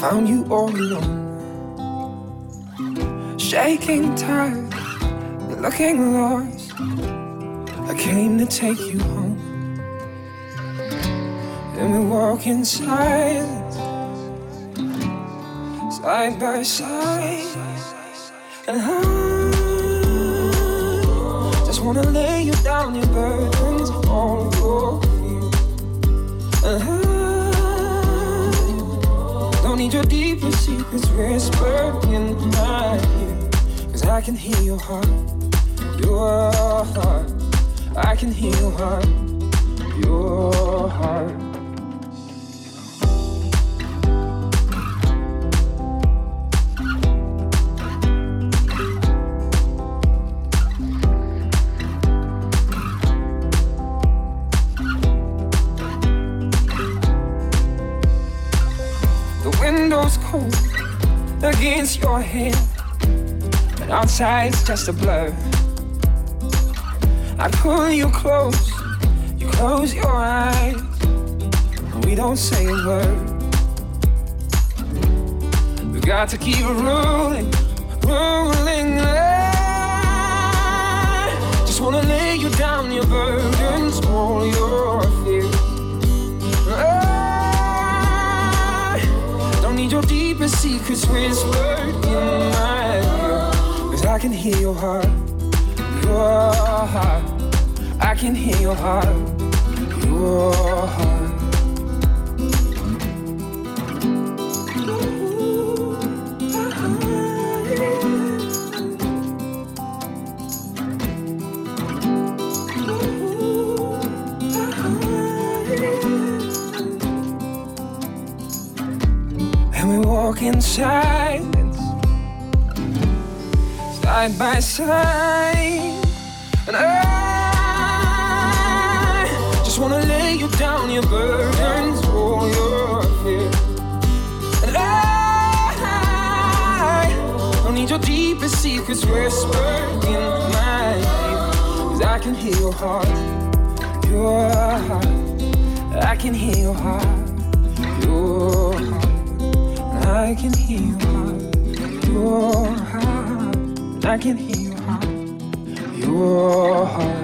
found you all alone. Shaking, tired, looking lost. I came to take you home. And we walk in silence, side by side. And I just wanna lay you down, your burdens, all your need your deepest secrets whispered in my ear. Cause I can hear your heart, your heart. I can hear your heart, your heart. Outside's just a blur. I pull you close, you close your eyes, and we don't say a word. We got to keep rolling, rolling. I just wanna lay you down, your burdens, all your fears. I don't need your deepest secrets whispered in my I can hear your heart, your heart. I can hear your heart, your heart. And we walk in silence, side by side. And I just wanna lay you down, your burdens, all your fears. And I don't need your deepest secrets whispered in my ear. Cause I can hear your heart, your heart. I can hear your heart, your heart. I can hear your heart, your heart. I can hear your heart, your heart.